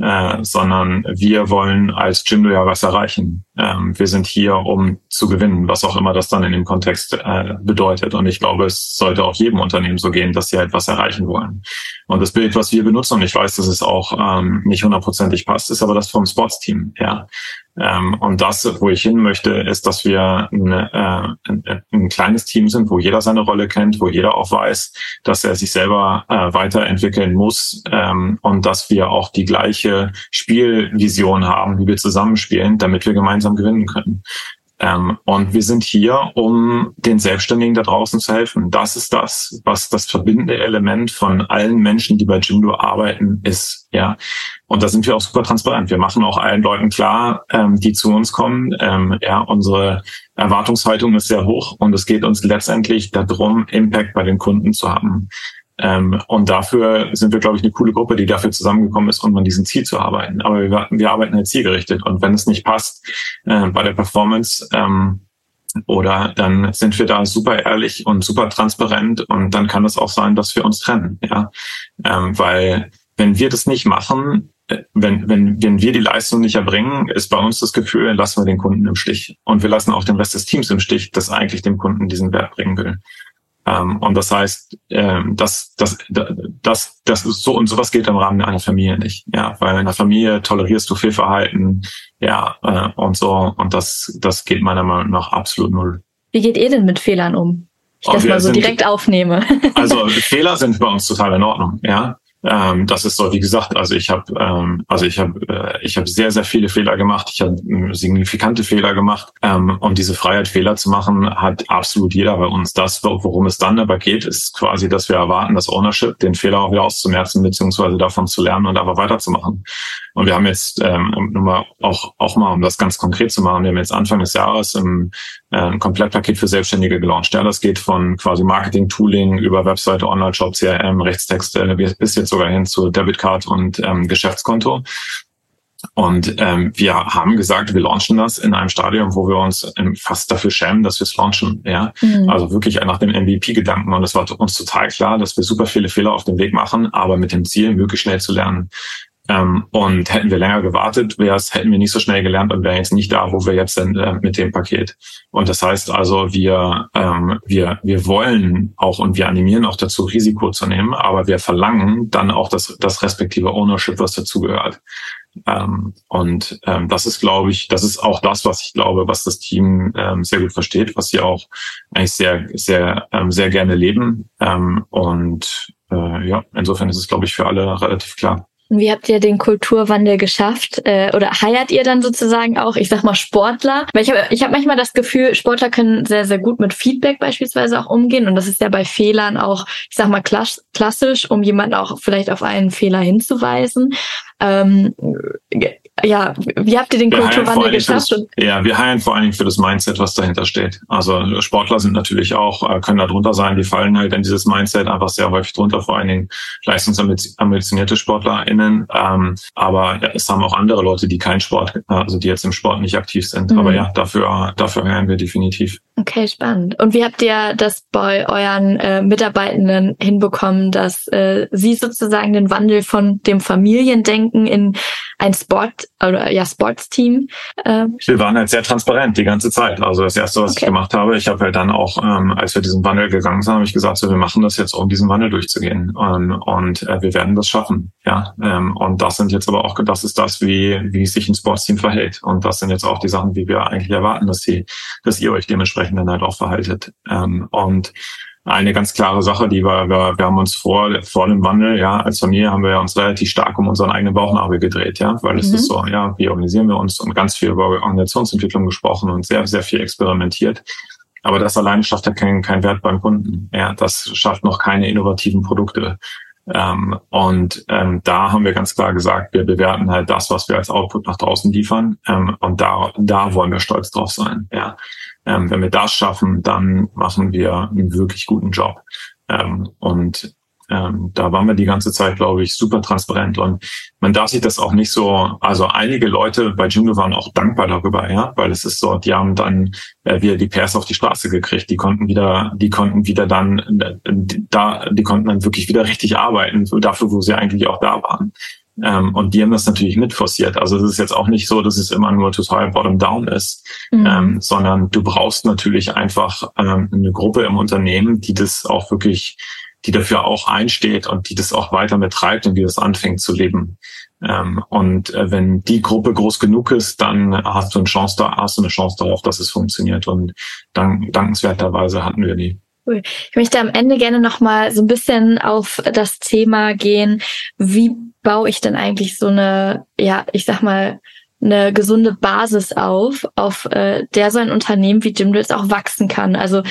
Äh, sondern wir wollen als Jindo ja was erreichen. Ähm, wir sind hier, um zu gewinnen, was auch immer das dann in dem Kontext äh, bedeutet. Und ich glaube, es sollte auch jedem Unternehmen so gehen, dass sie etwas halt erreichen wollen. Und das Bild, was wir benutzen, und ich weiß, dass es auch ähm, nicht hundertprozentig passt, ist aber das vom Sportsteam. Ja, ähm, und das, wo ich hin möchte, ist, dass wir ein, äh, ein, ein, kleines Team sind, wo jeder seine Rolle kennt, wo jeder auch weiß, dass er sich selber äh, weiterentwickeln muss ähm, und dass wir auch die gleiche Spielvision haben, wie wir zusammenspielen, damit wir gemeinsam gewinnen können. Ähm, und wir sind hier, um den Selbstständigen da draußen zu helfen. Das ist das, was das verbindende Element von allen Menschen, die bei Jimdo arbeiten, ist. Ja, und da sind wir auch super transparent. Wir machen auch allen Leuten klar, ähm, die zu uns kommen. Ähm, ja, unsere Erwartungshaltung ist sehr hoch und es geht uns letztendlich darum, Impact bei den Kunden zu haben. Ähm, und dafür sind wir, glaube ich, eine coole Gruppe, die dafür zusammengekommen ist, um an diesem Ziel zu arbeiten. Aber wir, wir arbeiten halt zielgerichtet. Und wenn es nicht passt äh, bei der Performance, ähm, oder dann sind wir da super ehrlich und super transparent und dann kann es auch sein, dass wir uns trennen, ja, ähm, weil wenn wir das nicht machen, äh, wenn, wenn, wenn wir die Leistung nicht erbringen, ist bei uns das Gefühl, lassen wir den Kunden im Stich. Und wir lassen auch den Rest des Teams im Stich, das eigentlich dem Kunden diesen Wert bringen will. Ähm, und das heißt, ähm, das, das, das, das ist so und sowas geht im Rahmen einer Familie nicht. Ja, weil in einer Familie tolerierst du Fehlverhalten, ja, äh, und so. Und das, das geht meiner Meinung nach absolut null. Wie geht ihr denn mit Fehlern um? Ich das mal so sind, direkt aufnehme. Also Fehler sind bei uns total in Ordnung, ja. Ähm, das ist so, wie gesagt, also ich habe, ähm, also ich habe, äh, ich habe sehr, sehr viele Fehler gemacht. Ich habe äh, signifikante Fehler gemacht. Ähm, und diese Freiheit, Fehler zu machen, hat absolut jeder bei uns. Das, worum es dann aber geht, ist quasi, dass wir erwarten, das Ownership, den Fehler auch wieder auszumerzen, beziehungsweise davon zu lernen und aber weiterzumachen. Und wir haben jetzt ähm, nur mal auch, auch mal, um das ganz konkret zu machen, wir haben jetzt Anfang des Jahres im, ein Komplettpaket für Selbstständige gelauncht. Ja, das geht von quasi Marketing-Tooling über Webseite, Online-Shop, CRM, Rechtstexte bis jetzt sogar hin zu Debitcard und ähm, Geschäftskonto. Und ähm, wir haben gesagt, wir launchen das in einem Stadium, wo wir uns ähm, fast dafür schämen, dass wir es launchen. Ja, mhm. also wirklich nach dem MVP-Gedanken. Und es war uns total klar, dass wir super viele Fehler auf dem Weg machen, aber mit dem Ziel, wirklich schnell zu lernen. Ähm, und hätten wir länger gewartet, wäre es, hätten wir nicht so schnell gelernt und wären jetzt nicht da, wo wir jetzt sind äh, mit dem Paket. Und das heißt also, wir, ähm, wir, wir wollen auch und wir animieren auch dazu, Risiko zu nehmen, aber wir verlangen dann auch das, das respektive Ownership, was dazugehört. Ähm, und ähm, das ist, glaube ich, das ist auch das, was ich glaube, was das Team ähm, sehr gut versteht, was sie auch eigentlich sehr, sehr, ähm, sehr gerne leben. Ähm, und äh, ja, insofern ist es, glaube ich, für alle relativ klar. Wie habt ihr den Kulturwandel geschafft? Äh, oder heiert ihr dann sozusagen auch, ich sag mal, Sportler? Weil ich habe ich hab manchmal das Gefühl, Sportler können sehr, sehr gut mit Feedback beispielsweise auch umgehen. Und das ist ja bei Fehlern auch, ich sag mal, klassisch, um jemanden auch vielleicht auf einen Fehler hinzuweisen. Ähm, ja, wie habt ihr den Kulturwandel geschafft? Das, ja, wir heilen vor allen Dingen für das Mindset, was dahinter steht. Also Sportler sind natürlich auch, äh, können da drunter sein, die fallen halt in dieses Mindset einfach sehr häufig drunter, vor allen Dingen leistungsambitionierte SportlerInnen. Ähm, aber ja, es haben auch andere Leute, die kein Sport, also die jetzt im Sport nicht aktiv sind. Mhm. Aber ja, dafür, dafür heilen wir definitiv. Okay, spannend. Und wie habt ihr das bei euren äh, Mitarbeitenden hinbekommen, dass äh, sie sozusagen den Wandel von dem Familiendenken in ein Sport oder ja Sportsteam? Äh wir waren halt sehr transparent die ganze Zeit. Also das erste, was okay. ich gemacht habe, ich habe halt dann auch, ähm, als wir diesen Wandel gegangen sind, habe ich gesagt, so wir machen das jetzt, um diesen Wandel durchzugehen und, und äh, wir werden das schaffen. Ja, ähm, und das sind jetzt aber auch, das ist das, wie wie sich ein Sportsteam verhält und das sind jetzt auch die Sachen, wie wir eigentlich erwarten, dass sie, dass ihr euch dementsprechend dann halt auch verhaltet. Ähm, und eine ganz klare Sache, die wir, wir, wir haben uns vor, vor dem Wandel, ja, als Familie haben wir uns relativ stark um unseren eigenen Bauchnabel gedreht, ja, weil es mhm. ist so, ja, wie organisieren wir uns und ganz viel über Organisationsentwicklung gesprochen und sehr, sehr viel experimentiert. Aber das alleine schafft ja keinen kein Wert beim Kunden. Ja, das schafft noch keine innovativen Produkte. Ähm, und ähm, da haben wir ganz klar gesagt, wir bewerten halt das, was wir als Output nach draußen liefern. Ähm, und da, da wollen wir stolz drauf sein. Ja. Ähm, wenn wir das schaffen, dann machen wir einen wirklich guten Job. Ähm, und ähm, da waren wir die ganze Zeit, glaube ich, super transparent und man darf sich das auch nicht so, also einige Leute bei Jimdo waren auch dankbar darüber, ja, weil es ist so, die haben dann äh, wieder die Pairs auf die Straße gekriegt, die konnten wieder, die konnten wieder dann äh, da, die konnten dann wirklich wieder richtig arbeiten, dafür, wo sie eigentlich auch da waren. Ähm, und die haben das natürlich mitforciert. Also es ist jetzt auch nicht so, dass es immer nur total bottom-down ist, mhm. ähm, sondern du brauchst natürlich einfach ähm, eine Gruppe im Unternehmen, die das auch wirklich die dafür auch einsteht und die das auch weiter betreibt und die das anfängt zu leben. Ähm, und äh, wenn die Gruppe groß genug ist, dann hast du eine Chance da, hast du eine Chance darauf, dass es funktioniert. Und dank, dankenswerterweise hatten wir die. Cool. Ich möchte am Ende gerne noch mal so ein bisschen auf das Thema gehen. Wie baue ich denn eigentlich so eine, ja, ich sag mal, eine gesunde Basis auf, auf äh, der so ein Unternehmen wie jetzt auch wachsen kann. Also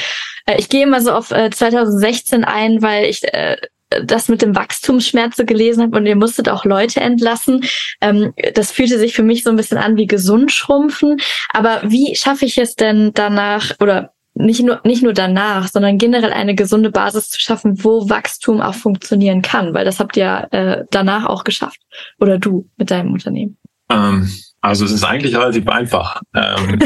äh, ich gehe mal so auf äh, 2016 ein, weil ich äh, das mit dem Wachstumsschmerz so gelesen habe und ihr musstet auch Leute entlassen. Ähm, das fühlte sich für mich so ein bisschen an wie gesund schrumpfen. Aber wie schaffe ich es denn danach oder nicht nur, nicht nur danach, sondern generell eine gesunde Basis zu schaffen, wo Wachstum auch funktionieren kann? Weil das habt ihr äh, danach auch geschafft. Oder du mit deinem Unternehmen. Ähm, also es ist eigentlich relativ einfach. Ähm, du,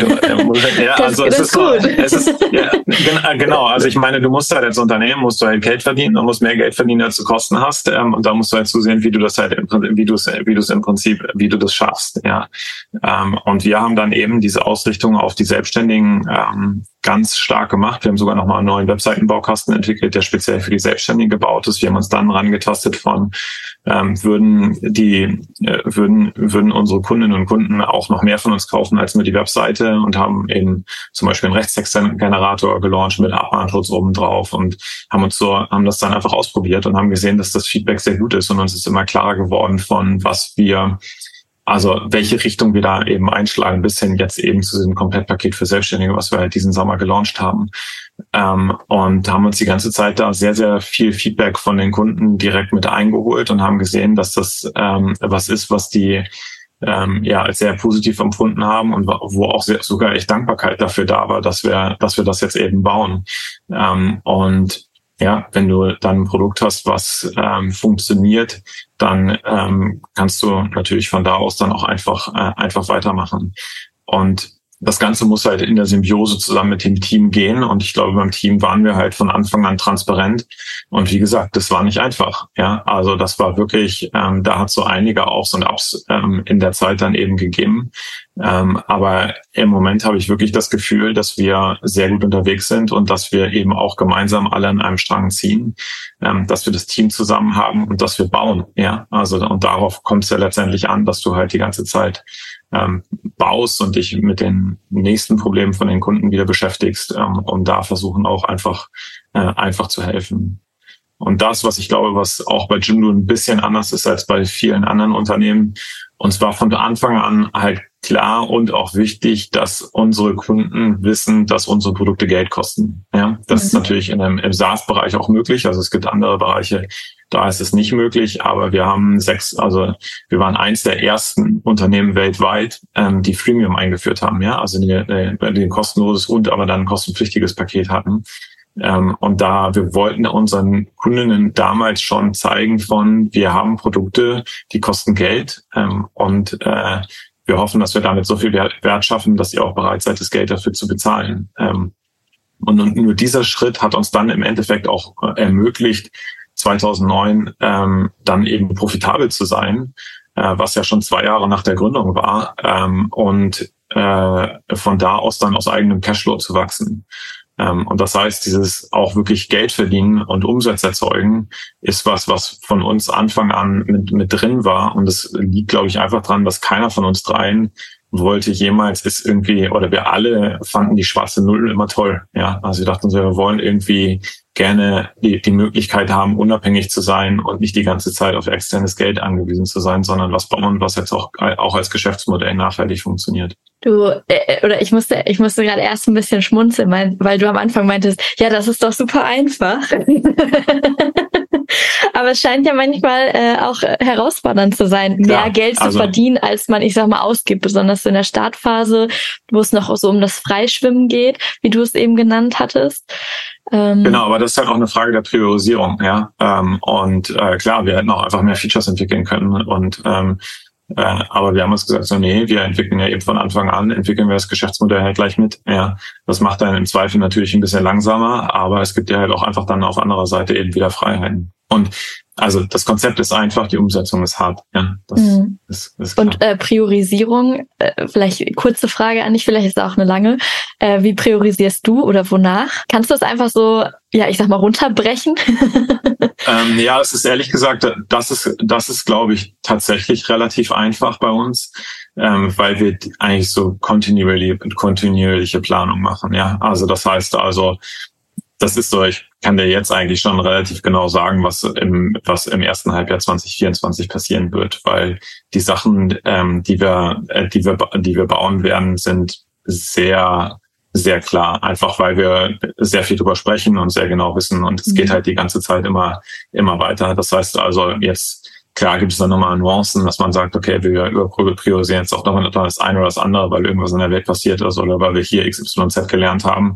ja, [LAUGHS] also es ist, gut. es ist ja, äh, genau. Also ich meine, du musst halt als Unternehmen musst du halt Geld verdienen, du musst mehr Geld verdienen, als du Kosten hast, ähm, und da musst du halt zusehen, wie du das halt, im, wie du es, wie du es im Prinzip, wie du das schaffst. Ja. Ähm, und wir haben dann eben diese Ausrichtung auf die Selbstständigen ähm, ganz stark gemacht. Wir haben sogar nochmal einen neuen Webseitenbaukasten entwickelt, der speziell für die Selbstständigen gebaut ist. Wir haben uns dann rangetastet von, ähm, würden die, äh, würden, würden unsere Kundinnen und Kunden auch noch mehr von uns kaufen als nur die Webseite und haben eben zum Beispiel einen Rechtstextgenerator gelauncht mit Abmahnschutz oben drauf und haben uns so, haben das dann einfach ausprobiert und haben gesehen, dass das Feedback sehr gut ist und uns ist immer klarer geworden von was wir also welche Richtung wir da eben einschlagen, bis hin jetzt eben zu diesem Komplettpaket für Selbstständige, was wir halt diesen Sommer gelauncht haben. Ähm, und haben uns die ganze Zeit da sehr, sehr viel Feedback von den Kunden direkt mit eingeholt und haben gesehen, dass das ähm, was ist, was die ähm, ja als sehr positiv empfunden haben und wo auch sehr, sogar echt Dankbarkeit dafür da war, dass wir, dass wir das jetzt eben bauen. Ähm, und ja, wenn du dann ein Produkt hast, was ähm, funktioniert, dann ähm, kannst du natürlich von da aus dann auch einfach äh, einfach weitermachen. Und das Ganze muss halt in der Symbiose zusammen mit dem Team gehen. Und ich glaube, beim Team waren wir halt von Anfang an transparent. Und wie gesagt, das war nicht einfach. Ja, also das war wirklich, ähm, da hat so einige Aufs und Ups ähm, in der Zeit dann eben gegeben. Ähm, aber im Moment habe ich wirklich das Gefühl, dass wir sehr gut unterwegs sind und dass wir eben auch gemeinsam alle an einem Strang ziehen, ähm, dass wir das Team zusammen haben und dass wir bauen. Ja, also und darauf kommt es ja letztendlich an, dass du halt die ganze Zeit ähm, baust und dich mit den nächsten Problemen von den Kunden wieder beschäftigst, ähm, um da versuchen auch einfach äh, einfach zu helfen. Und das, was ich glaube, was auch bei Jimdo ein bisschen anders ist als bei vielen anderen Unternehmen, und zwar von Anfang an halt klar und auch wichtig, dass unsere Kunden wissen, dass unsere Produkte Geld kosten. Ja, das mhm. ist natürlich in einem, im SaaS-Bereich auch möglich. Also es gibt andere Bereiche, da ist es nicht möglich. Aber wir haben sechs, also wir waren eins der ersten Unternehmen weltweit, ähm, die Freemium eingeführt haben. Ja, also die, die, die kostenloses und aber dann ein kostenpflichtiges Paket hatten. Ähm, und da wir wollten unseren Kundinnen damals schon zeigen von, wir haben Produkte, die kosten Geld ähm, und äh, wir hoffen, dass wir damit so viel Wert, Wert schaffen, dass ihr auch bereit seid, das Geld dafür zu bezahlen. Ähm, Und nur dieser Schritt hat uns dann im Endeffekt auch äh, ermöglicht, 2009 ähm, dann eben profitabel zu sein, äh, was ja schon zwei Jahre nach der Gründung war ähm, und äh, von da aus dann aus eigenem Cashflow zu wachsen. Ähm, und das heißt, dieses auch wirklich Geld verdienen und Umsatz erzeugen, ist was, was von uns Anfang an mit, mit drin war. Und es liegt, glaube ich, einfach dran, dass keiner von uns dreien wollte jemals ist irgendwie, oder wir alle fanden die schwarze Null immer toll. Ja, also wir dachten so, wir wollen irgendwie gerne die, die Möglichkeit haben, unabhängig zu sein und nicht die ganze Zeit auf externes Geld angewiesen zu sein, sondern was bauen, was jetzt auch, auch als Geschäftsmodell nachhaltig funktioniert. Du, äh, oder ich musste, ich musste gerade erst ein bisschen schmunzeln, mein, weil du am Anfang meintest, ja, das ist doch super einfach. [LAUGHS] Aber es scheint ja manchmal äh, auch herausfordernd zu sein, Klar, mehr Geld zu also, verdienen, als man, ich sag mal, ausgibt, besonders in der Startphase, wo es noch so um das Freischwimmen geht, wie du es eben genannt hattest. Ähm, genau, aber das ist halt auch eine Frage der Priorisierung, ja. Ähm, und äh, klar, wir hätten auch einfach mehr Features entwickeln können und ähm, äh, aber wir haben uns gesagt, so nee, wir entwickeln ja eben von Anfang an, entwickeln wir das Geschäftsmodell halt gleich mit. Ja, das macht dann im Zweifel natürlich ein bisschen langsamer, aber es gibt ja halt auch einfach dann auf anderer Seite eben wieder Freiheiten. Und also das Konzept ist einfach, die Umsetzung ist hart. Ja, das mhm. ist, ist. Und äh, Priorisierung, äh, vielleicht kurze Frage an dich, vielleicht ist auch eine lange. Äh, wie priorisierst du oder wonach? Kannst du es einfach so, ja, ich sag mal, runterbrechen? [LAUGHS] ähm, ja, es ist ehrlich gesagt, das ist, das ist, glaube ich, tatsächlich relativ einfach bei uns, ähm, weil wir eigentlich so kontinuierliche, kontinuierliche Planung machen. Ja, also das heißt also, das ist so, ich kann dir jetzt eigentlich schon relativ genau sagen, was im, was im ersten Halbjahr 2024 passieren wird, weil die Sachen, ähm, die wir, äh, die wir, die wir bauen werden, sind sehr, sehr klar. Einfach weil wir sehr viel drüber sprechen und sehr genau wissen und es mhm. geht halt die ganze Zeit immer, immer weiter. Das heißt also jetzt Klar gibt es dann nochmal Nuancen, dass man sagt, okay, wir priorisieren jetzt auch nochmal das eine oder das andere, weil irgendwas in der Welt passiert ist oder weil wir hier XYZ gelernt haben.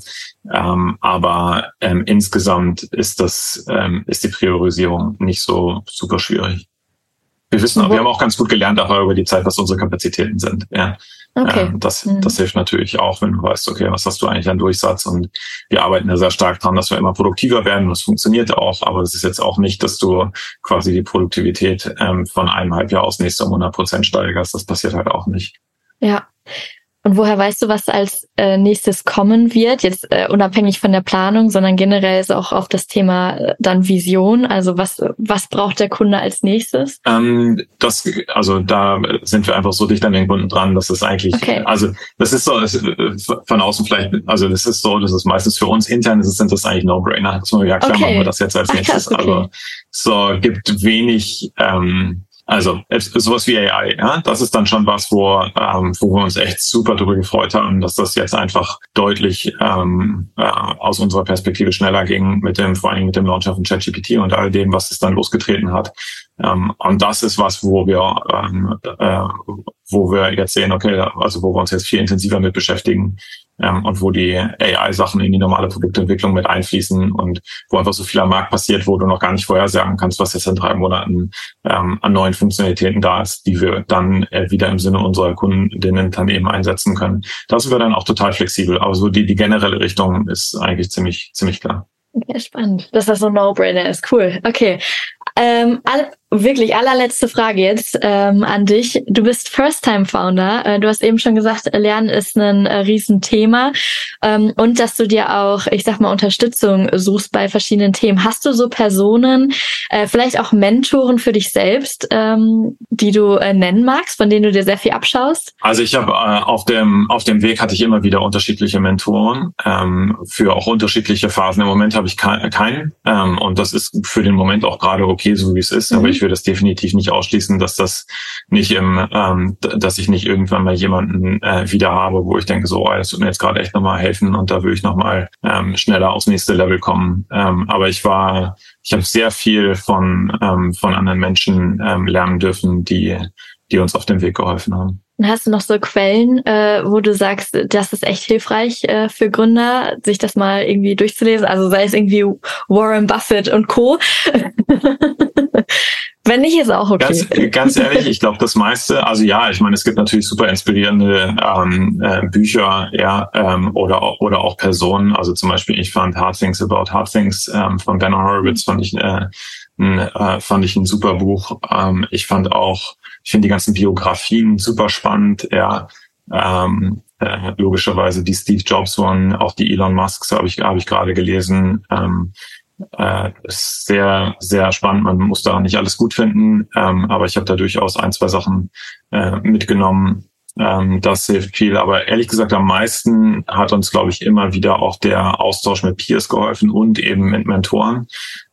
Ähm, aber ähm, insgesamt ist das, ähm, ist die Priorisierung nicht so super schwierig. Wir wissen, wir haben auch ganz gut gelernt, auch über die Zeit, was unsere Kapazitäten sind. Ja. Okay. Ähm, das, mhm. das hilft natürlich auch, wenn du weißt, okay, was hast du eigentlich an Durchsatz? Und wir arbeiten ja sehr stark dran, dass wir immer produktiver werden. Das funktioniert auch, aber es ist jetzt auch nicht, dass du quasi die Produktivität ähm, von einem Halbjahr aus nächstes um 100 Prozent steigerst. Das passiert halt auch nicht. Ja. Und woher weißt du, was als äh, nächstes kommen wird? Jetzt äh, unabhängig von der Planung, sondern generell ist auch auf das Thema äh, dann Vision. Also was, was braucht der Kunde als nächstes? Ähm, das, also da sind wir einfach so dicht an den Kunden dran, dass es eigentlich, okay. also das ist so, das, von außen vielleicht, also das ist so, das ist meistens für uns intern, das sind das eigentlich No-Brainer. Ja klar, okay. machen wir das jetzt als nächstes. Ach, krass, okay. Also so gibt wenig, ähm, also sowas wie AI, ja, das ist dann schon was, wo, ähm, wo wir uns echt super darüber gefreut haben, dass das jetzt einfach deutlich ähm, äh, aus unserer Perspektive schneller ging mit dem, vor allem mit dem Launch von ChatGPT und all dem, was es dann losgetreten hat. Ähm, und das ist was, wo wir, ähm, äh, wo wir jetzt sehen, okay, also wo wir uns jetzt viel intensiver mit beschäftigen, ähm, und wo die AI-Sachen in die normale Produktentwicklung mit einfließen und wo einfach so viel am Markt passiert, wo du noch gar nicht vorhersagen kannst, was jetzt in drei Monaten ähm, an neuen Funktionalitäten da ist, die wir dann äh, wieder im Sinne unserer Kundinnen dann eben einsetzen können. Da sind wir dann auch total flexibel. Aber so die, die generelle Richtung ist eigentlich ziemlich, ziemlich klar. Okay, spannend, dass das so ein No-Brainer ist. Cool. Okay. Ähm, all, wirklich allerletzte Frage jetzt ähm, an dich. Du bist First-Time-Founder. Äh, du hast eben schon gesagt, Lernen ist ein äh, Riesenthema ähm, und dass du dir auch, ich sag mal, Unterstützung suchst bei verschiedenen Themen. Hast du so Personen, äh, vielleicht auch Mentoren für dich selbst, ähm, die du äh, nennen magst, von denen du dir sehr viel abschaust? Also ich habe äh, auf dem auf dem Weg hatte ich immer wieder unterschiedliche Mentoren ähm, für auch unterschiedliche Phasen. Im Moment habe ich keinen ähm, und das ist für den Moment auch gerade okay, so wie es ist. Mhm. Ich würde es definitiv nicht ausschließen, dass das nicht im, ähm, dass ich nicht irgendwann mal jemanden äh, wieder habe, wo ich denke, so, oh, das wird mir jetzt gerade echt nochmal helfen und da will ich nochmal ähm, schneller aufs nächste Level kommen. Ähm, aber ich war, ich habe sehr viel von, ähm, von anderen Menschen ähm, lernen dürfen, die, die uns auf dem Weg geholfen haben. Hast du noch so Quellen, äh, wo du sagst, das ist echt hilfreich äh, für Gründer, sich das mal irgendwie durchzulesen? Also sei es irgendwie Warren Buffett und Co. [LAUGHS] Wenn nicht, ist auch okay. Ganz, ganz ehrlich, ich glaube, das meiste, also ja, ich meine, es gibt natürlich super inspirierende ähm, äh, Bücher, ja, ähm, oder, oder auch Personen. Also zum Beispiel, ich fand Hard Things About Hard Things ähm, von Ben Horowitz fand ich, äh, äh, fand ich ein super Buch. Ähm, ich fand auch, ich finde die ganzen Biografien super spannend, ja. Ähm, äh, logischerweise die Steve Jobs One, auch die Elon Musks habe ich, habe ich gerade gelesen. Ähm, äh, sehr, sehr spannend. Man muss da nicht alles gut finden, ähm, aber ich habe da durchaus ein, zwei Sachen äh, mitgenommen. Ähm, das hilft viel. Aber ehrlich gesagt, am meisten hat uns, glaube ich, immer wieder auch der Austausch mit Peers geholfen und eben mit Mentoren,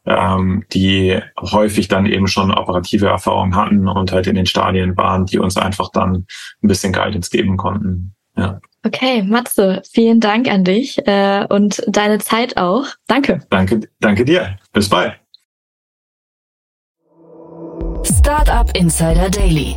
ähm, die häufig dann eben schon operative Erfahrungen hatten und halt in den Stadien waren, die uns einfach dann ein bisschen Guidance geben konnten. Ja. Okay, Matze, vielen Dank an dich äh, und deine Zeit auch. Danke. Danke, danke dir. Bis bald. Startup Insider Daily,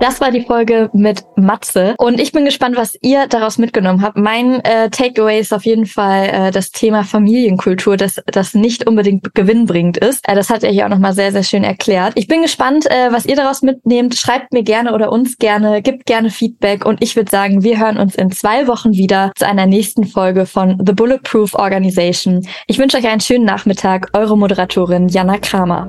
Das war die Folge mit Matze und ich bin gespannt, was ihr daraus mitgenommen habt. Mein äh, Takeaway ist auf jeden Fall äh, das Thema Familienkultur, dass das nicht unbedingt gewinnbringend ist. Äh, das hat er hier auch nochmal sehr, sehr schön erklärt. Ich bin gespannt, äh, was ihr daraus mitnehmt. Schreibt mir gerne oder uns gerne, gibt gerne Feedback und ich würde sagen, wir hören uns in zwei Wochen wieder zu einer nächsten Folge von The Bulletproof Organization. Ich wünsche euch einen schönen Nachmittag. Eure Moderatorin Jana Kramer.